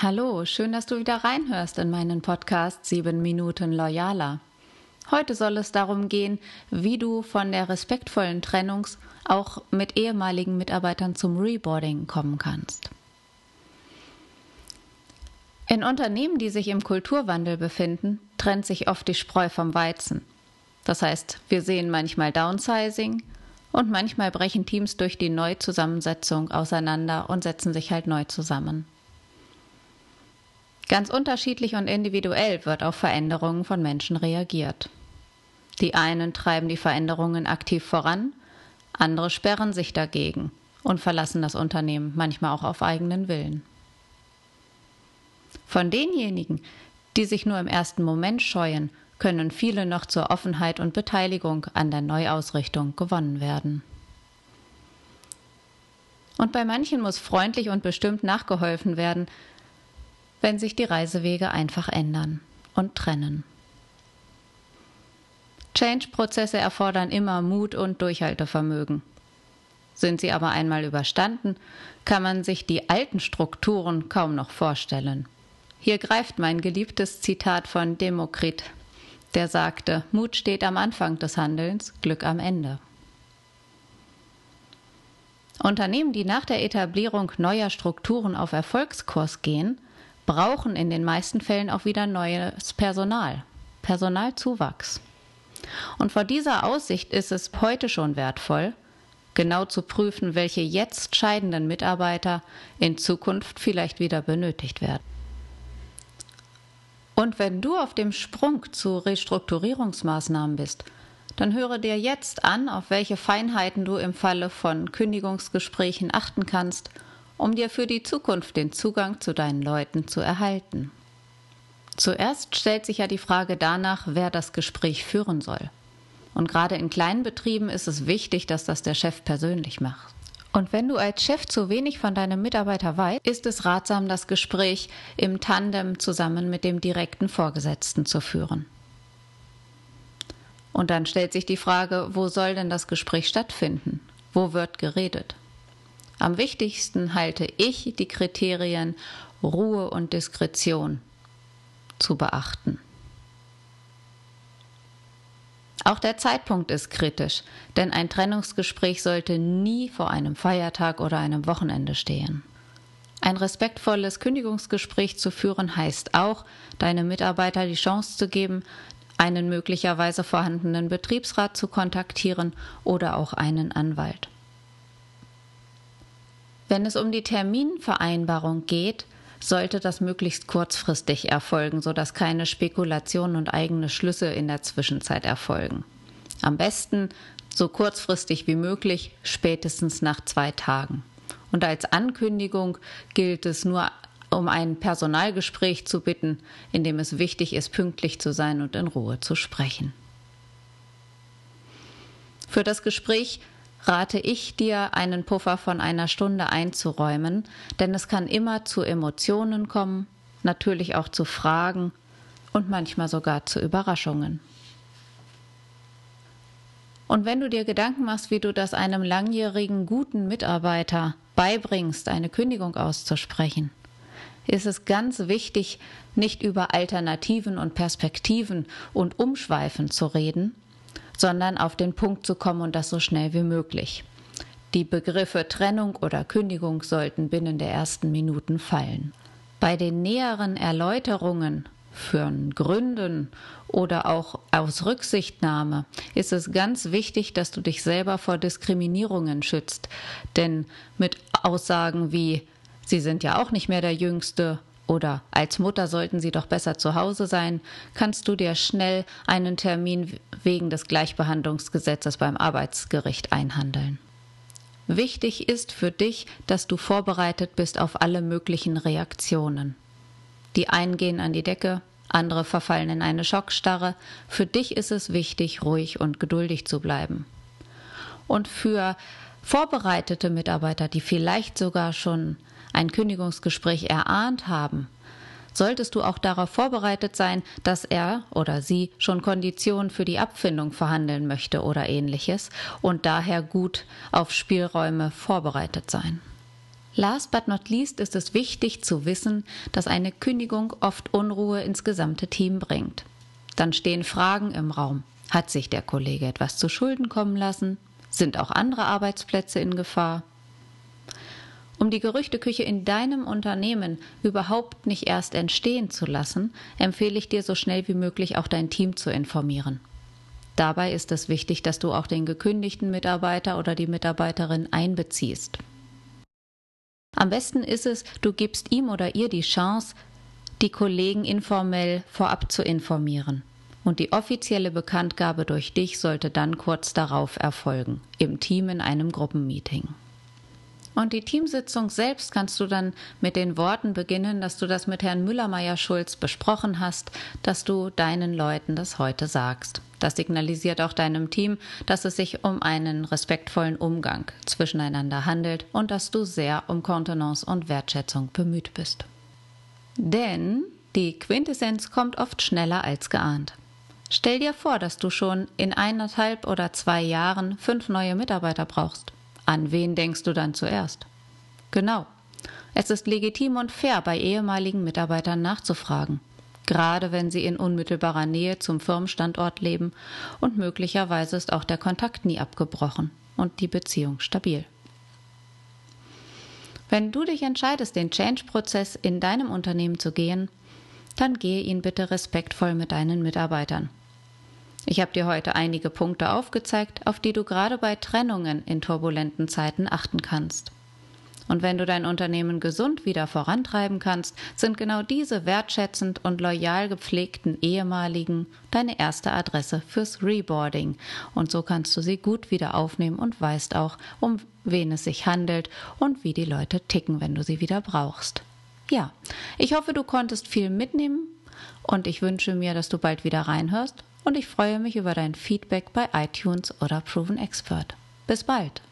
Hallo, schön, dass du wieder reinhörst in meinen Podcast 7 Minuten Loyaler. Heute soll es darum gehen, wie du von der respektvollen Trennungs auch mit ehemaligen Mitarbeitern zum Reboarding kommen kannst. In Unternehmen, die sich im Kulturwandel befinden, trennt sich oft die Spreu vom Weizen. Das heißt, wir sehen manchmal Downsizing und manchmal brechen Teams durch die Neuzusammensetzung auseinander und setzen sich halt neu zusammen. Ganz unterschiedlich und individuell wird auf Veränderungen von Menschen reagiert. Die einen treiben die Veränderungen aktiv voran, andere sperren sich dagegen und verlassen das Unternehmen manchmal auch auf eigenen Willen. Von denjenigen, die sich nur im ersten Moment scheuen, können viele noch zur Offenheit und Beteiligung an der Neuausrichtung gewonnen werden. Und bei manchen muss freundlich und bestimmt nachgeholfen werden, wenn sich die Reisewege einfach ändern und trennen. Change-Prozesse erfordern immer Mut und Durchhaltevermögen. Sind sie aber einmal überstanden, kann man sich die alten Strukturen kaum noch vorstellen. Hier greift mein geliebtes Zitat von Demokrit, der sagte, Mut steht am Anfang des Handelns, Glück am Ende. Unternehmen, die nach der Etablierung neuer Strukturen auf Erfolgskurs gehen, brauchen in den meisten Fällen auch wieder neues Personal, Personalzuwachs. Und vor dieser Aussicht ist es heute schon wertvoll, genau zu prüfen, welche jetzt scheidenden Mitarbeiter in Zukunft vielleicht wieder benötigt werden. Und wenn du auf dem Sprung zu Restrukturierungsmaßnahmen bist, dann höre dir jetzt an, auf welche Feinheiten du im Falle von Kündigungsgesprächen achten kannst – um dir für die Zukunft den Zugang zu deinen Leuten zu erhalten. Zuerst stellt sich ja die Frage danach, wer das Gespräch führen soll. Und gerade in kleinen Betrieben ist es wichtig, dass das der Chef persönlich macht. Und wenn du als Chef zu wenig von deinem Mitarbeiter weißt, ist es ratsam, das Gespräch im Tandem zusammen mit dem direkten Vorgesetzten zu führen. Und dann stellt sich die Frage, wo soll denn das Gespräch stattfinden? Wo wird geredet? Am wichtigsten halte ich die Kriterien Ruhe und Diskretion zu beachten. Auch der Zeitpunkt ist kritisch, denn ein Trennungsgespräch sollte nie vor einem Feiertag oder einem Wochenende stehen. Ein respektvolles Kündigungsgespräch zu führen heißt auch, deine Mitarbeiter die Chance zu geben, einen möglicherweise vorhandenen Betriebsrat zu kontaktieren oder auch einen Anwalt. Wenn es um die Terminvereinbarung geht, sollte das möglichst kurzfristig erfolgen, sodass keine Spekulationen und eigene Schlüsse in der Zwischenzeit erfolgen. Am besten so kurzfristig wie möglich, spätestens nach zwei Tagen. Und als Ankündigung gilt es nur, um ein Personalgespräch zu bitten, in dem es wichtig ist, pünktlich zu sein und in Ruhe zu sprechen. Für das Gespräch rate ich dir, einen Puffer von einer Stunde einzuräumen, denn es kann immer zu Emotionen kommen, natürlich auch zu Fragen und manchmal sogar zu Überraschungen. Und wenn du dir Gedanken machst, wie du das einem langjährigen guten Mitarbeiter beibringst, eine Kündigung auszusprechen, ist es ganz wichtig, nicht über Alternativen und Perspektiven und Umschweifen zu reden, sondern auf den Punkt zu kommen und das so schnell wie möglich. Die Begriffe Trennung oder Kündigung sollten binnen der ersten Minuten fallen. Bei den näheren Erläuterungen von Gründen oder auch aus Rücksichtnahme ist es ganz wichtig, dass du dich selber vor Diskriminierungen schützt. Denn mit Aussagen wie Sie sind ja auch nicht mehr der Jüngste oder als Mutter sollten Sie doch besser zu Hause sein, kannst du dir schnell einen Termin wegen des Gleichbehandlungsgesetzes beim Arbeitsgericht einhandeln. Wichtig ist für dich, dass du vorbereitet bist auf alle möglichen Reaktionen. Die einen gehen an die Decke, andere verfallen in eine Schockstarre. Für dich ist es wichtig, ruhig und geduldig zu bleiben. Und für vorbereitete Mitarbeiter, die vielleicht sogar schon ein Kündigungsgespräch erahnt haben, solltest du auch darauf vorbereitet sein, dass er oder sie schon Konditionen für die Abfindung verhandeln möchte oder ähnliches und daher gut auf Spielräume vorbereitet sein. Last but not least ist es wichtig zu wissen, dass eine Kündigung oft Unruhe ins gesamte Team bringt. Dann stehen Fragen im Raum. Hat sich der Kollege etwas zu Schulden kommen lassen? Sind auch andere Arbeitsplätze in Gefahr? Um die Gerüchteküche in deinem Unternehmen überhaupt nicht erst entstehen zu lassen, empfehle ich dir so schnell wie möglich auch dein Team zu informieren. Dabei ist es wichtig, dass du auch den gekündigten Mitarbeiter oder die Mitarbeiterin einbeziehst. Am besten ist es, du gibst ihm oder ihr die Chance, die Kollegen informell vorab zu informieren. Und die offizielle Bekanntgabe durch dich sollte dann kurz darauf erfolgen, im Team in einem Gruppenmeeting. Und die Teamsitzung selbst kannst du dann mit den Worten beginnen, dass du das mit Herrn Müllermeier-Schulz besprochen hast, dass du deinen Leuten das heute sagst. Das signalisiert auch deinem Team, dass es sich um einen respektvollen Umgang zwischeneinander handelt und dass du sehr um Kontenance und Wertschätzung bemüht bist. Denn die Quintessenz kommt oft schneller als geahnt. Stell dir vor, dass du schon in eineinhalb oder zwei Jahren fünf neue Mitarbeiter brauchst. An wen denkst du dann zuerst? Genau. Es ist legitim und fair, bei ehemaligen Mitarbeitern nachzufragen, gerade wenn sie in unmittelbarer Nähe zum Firmenstandort leben und möglicherweise ist auch der Kontakt nie abgebrochen und die Beziehung stabil. Wenn du dich entscheidest, den Change-Prozess in deinem Unternehmen zu gehen, dann gehe ihn bitte respektvoll mit deinen Mitarbeitern. Ich habe dir heute einige Punkte aufgezeigt, auf die du gerade bei Trennungen in turbulenten Zeiten achten kannst. Und wenn du dein Unternehmen gesund wieder vorantreiben kannst, sind genau diese wertschätzend und loyal gepflegten ehemaligen deine erste Adresse fürs Reboarding. Und so kannst du sie gut wieder aufnehmen und weißt auch, um wen es sich handelt und wie die Leute ticken, wenn du sie wieder brauchst. Ja, ich hoffe, du konntest viel mitnehmen und ich wünsche mir, dass du bald wieder reinhörst und ich freue mich über dein Feedback bei iTunes oder Proven Expert. Bis bald!